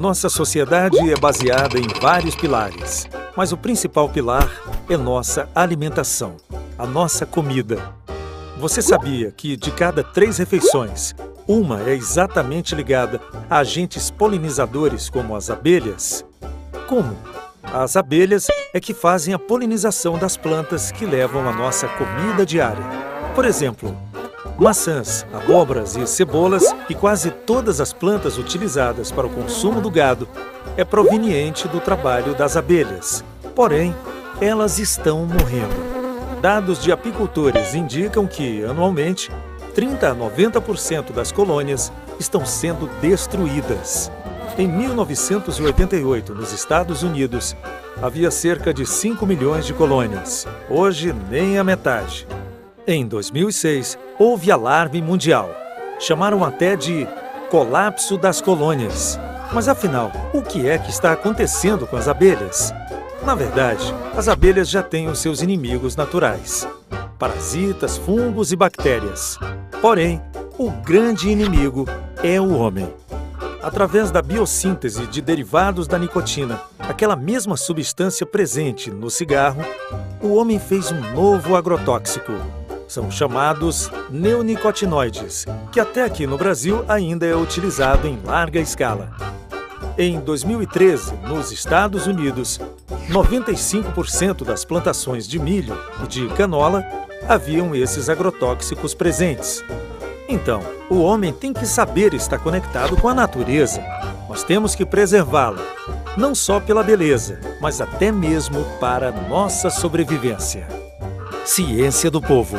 Nossa sociedade é baseada em vários pilares, mas o principal pilar é nossa alimentação, a nossa comida. Você sabia que de cada três refeições, uma é exatamente ligada a agentes polinizadores como as abelhas? Como? As abelhas é que fazem a polinização das plantas que levam a nossa comida diária. Por exemplo, maçãs, abóboras e cebolas e quase todas as plantas utilizadas para o consumo do gado é proveniente do trabalho das abelhas. Porém, elas estão morrendo. Dados de apicultores indicam que, anualmente, 30 a 90% das colônias estão sendo destruídas. Em 1988, nos Estados Unidos, havia cerca de 5 milhões de colônias. Hoje, nem a metade. Em 2006, houve alarme mundial. Chamaram até de colapso das colônias. Mas afinal, o que é que está acontecendo com as abelhas? Na verdade, as abelhas já têm os seus inimigos naturais: parasitas, fungos e bactérias. Porém, o grande inimigo é o homem. Através da biossíntese de derivados da nicotina, aquela mesma substância presente no cigarro, o homem fez um novo agrotóxico. São chamados neonicotinoides, que até aqui no Brasil ainda é utilizado em larga escala. Em 2013, nos Estados Unidos, 95% das plantações de milho e de canola haviam esses agrotóxicos presentes. Então, o homem tem que saber estar conectado com a natureza. Nós temos que preservá-la, não só pela beleza, mas até mesmo para nossa sobrevivência. Ciência do Povo.